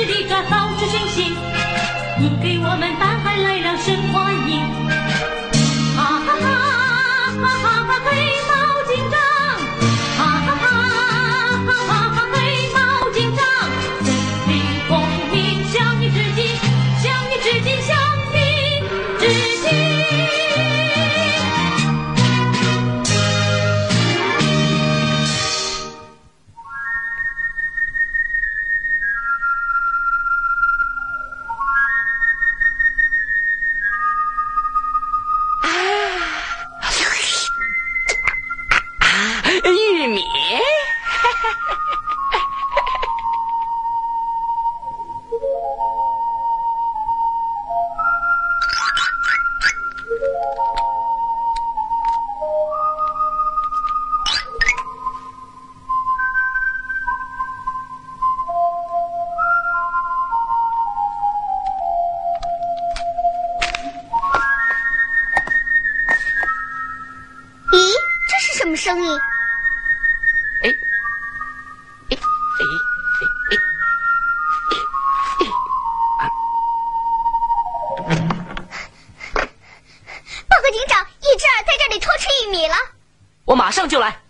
Pretty 什么声音？哎哎哎哎哎哎！报告警长，一只耳在这里偷吃玉米了。我马上就来。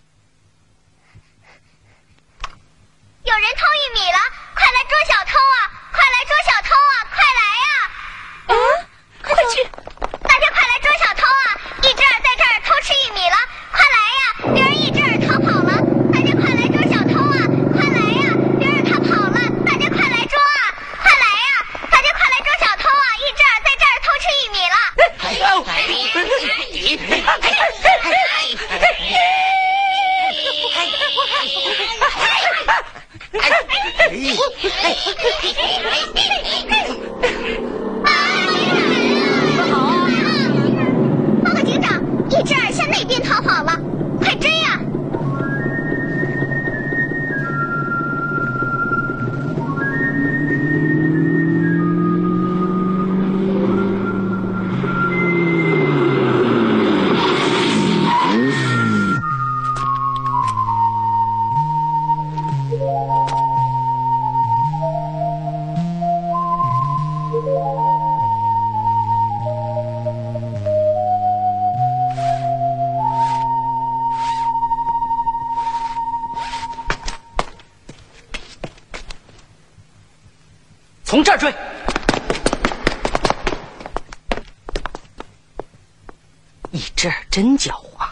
这儿真狡猾。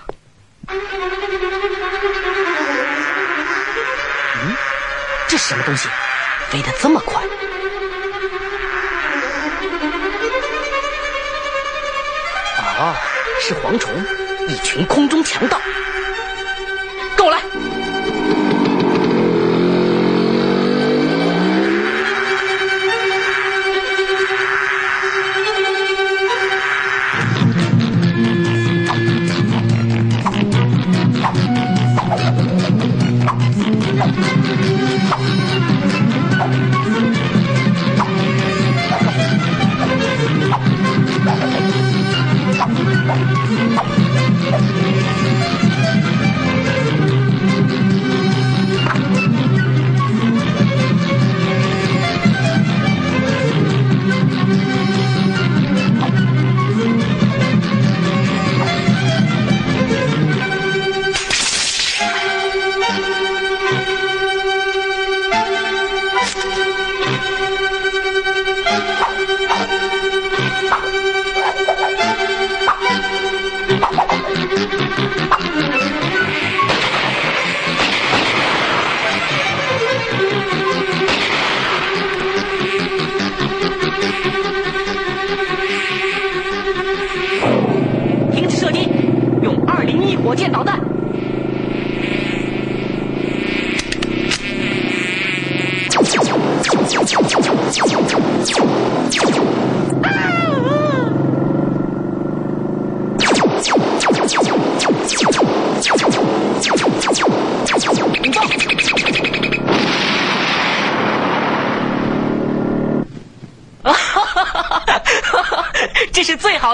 嗯？这是什么东西？飞得这么快？哦是蝗虫一群空中强盗。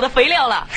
的肥料了。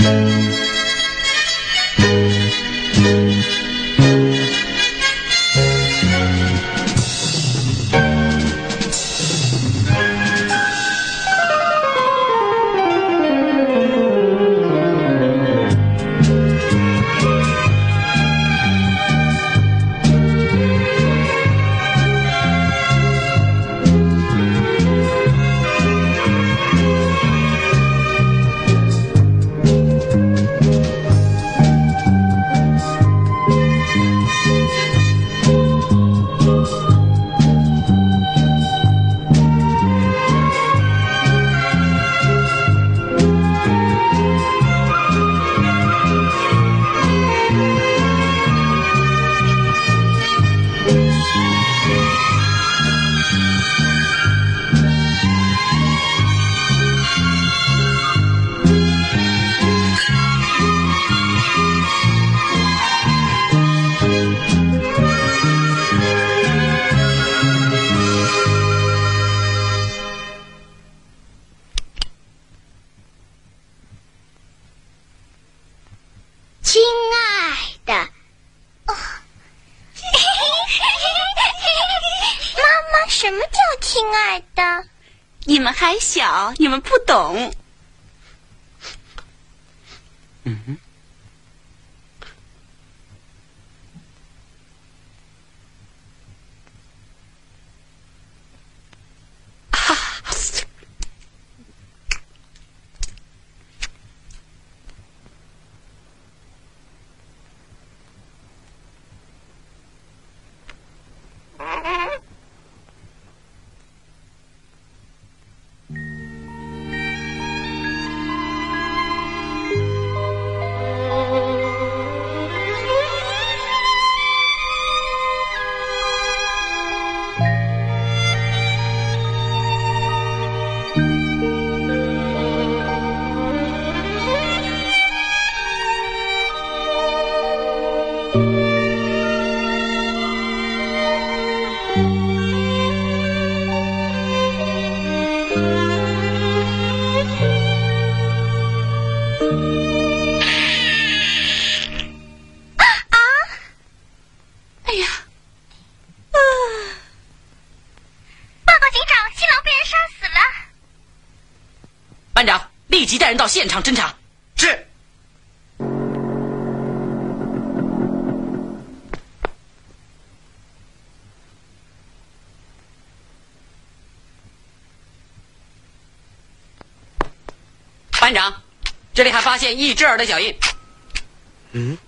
Música 你们不懂。嗯哼。哎班长，这里还发现一只耳的脚印。嗯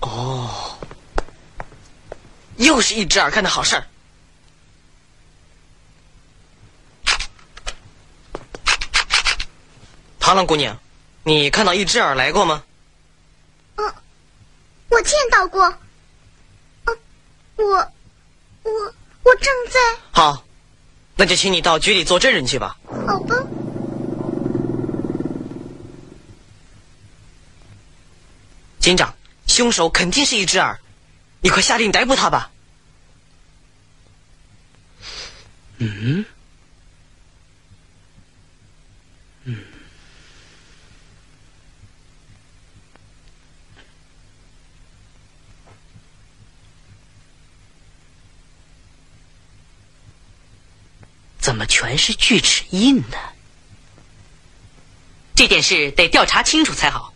哦，又是一只耳干的好事儿。螳螂姑娘，你看到一只耳来过吗？嗯，我见到过。嗯，我，我，我正在。好，那就请你到局里做证人去吧。警长，凶手肯定是一只耳，你快下令逮捕他吧。嗯，嗯怎么全是锯齿印呢？这件事得调查清楚才好。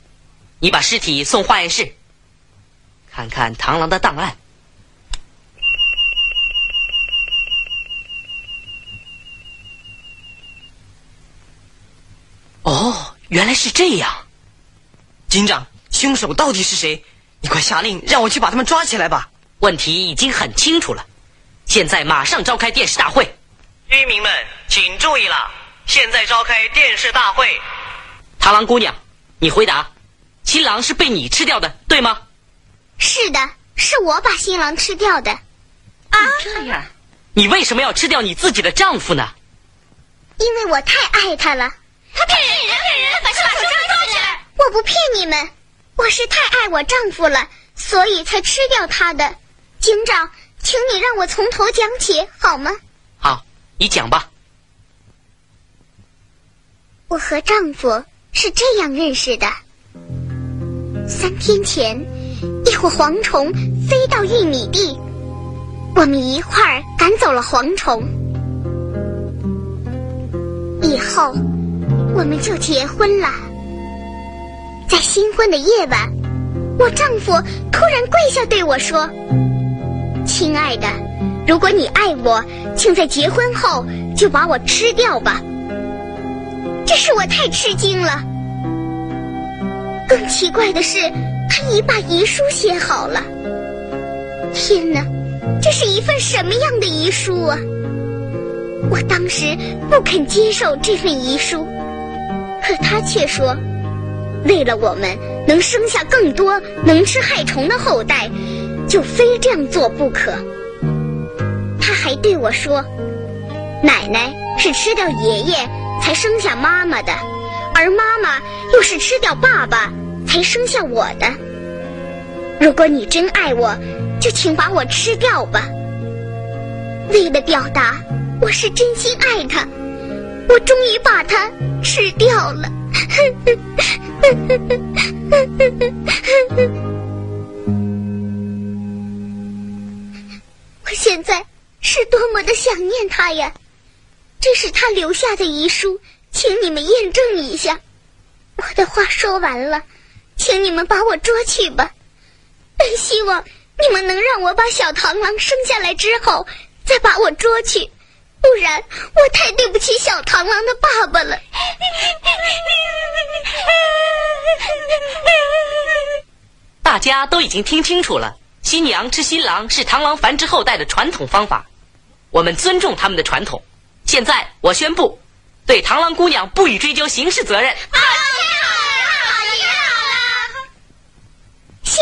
你把尸体送化验室，看看螳螂的档案。哦，原来是这样。警长，凶手到底是谁？你快下令让我去把他们抓起来吧。问题已经很清楚了，现在马上召开电视大会。居民们，请注意了，现在召开电视大会。螳螂姑娘，你回答：新郎是被你吃掉的，对吗？是的，是我把新郎吃掉的。啊，这样，你为什么要吃掉你自己的丈夫呢？因为我太爱他了。他骗人，骗人，把把手抓起来！我不骗你们，我是太爱我丈夫了，所以才吃掉他的。警长，请你让我从头讲起好吗？好，你讲吧。我和丈夫是这样认识的：三天前，一伙蝗虫飞到玉米地，我们一块儿赶走了蝗虫。以后，我们就结婚了。在新婚的夜晚，我丈夫突然跪下对我说：“亲爱的，如果你爱我，请在结婚后就把我吃掉吧。”这使我太吃惊了。更奇怪的是，他已把遗书写好了。天哪，这是一份什么样的遗书啊！我当时不肯接受这份遗书，可他却说，为了我们能生下更多能吃害虫的后代，就非这样做不可。他还对我说，奶奶是吃掉爷爷才生下妈妈的，而妈妈又是吃掉爸爸才生下我的。如果你真爱我，就请把我吃掉吧。为了表达我是真心爱他，我终于把他吃掉了。我现在是多么的想念他呀！这是他留下的遗书，请你们验证一下。我的话说完了，请你们把我捉去吧。本希望你们能让我把小螳螂生下来之后，再把我捉去，不然我太对不起小螳螂的爸爸了。大家都已经听清楚了，新娘吃新郎是螳螂繁殖后代的传统方法，我们尊重他们的传统。现在我宣布，对螳螂姑娘不予追究刑事责任。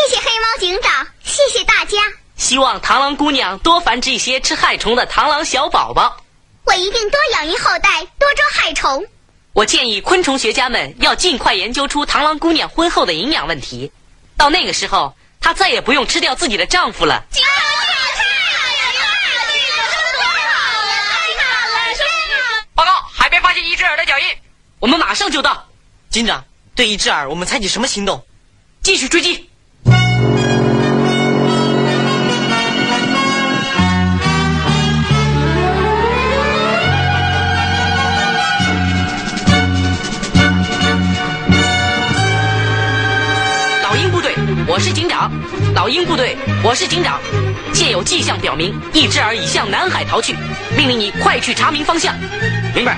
谢谢黑猫警长，谢谢大家，希望螳螂姑娘多繁殖一些吃害虫的螳螂小宝宝。我一定多养育后代，多捉害虫。我建议昆虫学家们要尽快研究出螳螂姑娘婚后的营养问题。到那个时候，她再也不用吃掉自己的丈夫了。警长，太好了，太好了，太好了，太好了！报告，海边发现一只耳的脚印。我们马上就到，警长，对一只耳，我们采取什么行动？继续追击。是警长。老鹰部队，我是警长。现有迹象表明，一只耳已向南海逃去，命令你快去查明方向。明白。